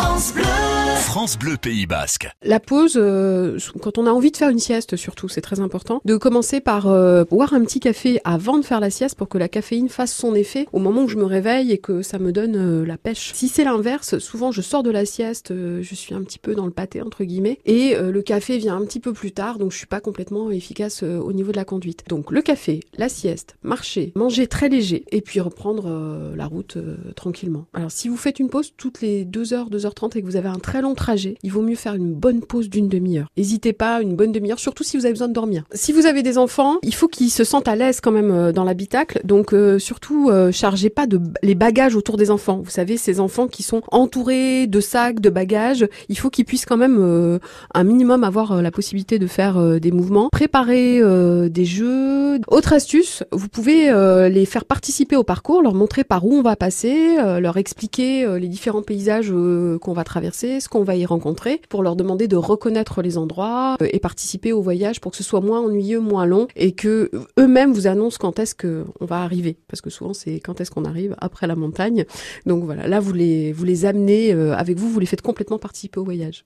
France Bleu. France Bleu Pays Basque. La pause, euh, quand on a envie de faire une sieste surtout, c'est très important, de commencer par euh, boire un petit café avant de faire la sieste pour que la caféine fasse son effet au moment où je me réveille et que ça me donne euh, la pêche. Si c'est l'inverse, souvent je sors de la sieste, je suis un petit peu dans le pâté entre guillemets, et le café vient un petit peu plus tard, donc je suis pas complètement efficace au niveau de la conduite. Donc le café, la sieste, marcher, manger très léger, et puis reprendre la route tranquillement. Alors si vous faites une pause toutes les 2h, 2h30 et que vous avez un très long trajet, il vaut mieux faire une bonne pause d'une demi-heure. N'hésitez pas, une bonne demi-heure, surtout si vous avez besoin de dormir. Si vous avez des enfants, il faut qu'ils se sentent à l'aise quand même euh, dans l'habitacle. Donc euh, surtout, euh, chargez pas de les bagages autour des enfants. Vous savez, ces enfants qui sont entourés de sacs, de bagages, il faut qu'ils puissent quand même un minimum avoir la possibilité de faire des mouvements. Préparer des jeux. Autre astuce, vous pouvez les faire participer au parcours, leur montrer par où on va passer, leur expliquer les différents paysages qu'on va traverser, ce qu'on va y rencontrer, pour leur demander de reconnaître les endroits euh, et participer au voyage pour que ce soit moins ennuyeux, moins long et que eux-mêmes vous annoncent quand est-ce qu'on va arriver. Parce que souvent c'est quand est-ce qu'on arrive après la montagne. Donc voilà, là vous les, vous les amenez euh, avec vous, vous les faites complètement participer au voyage.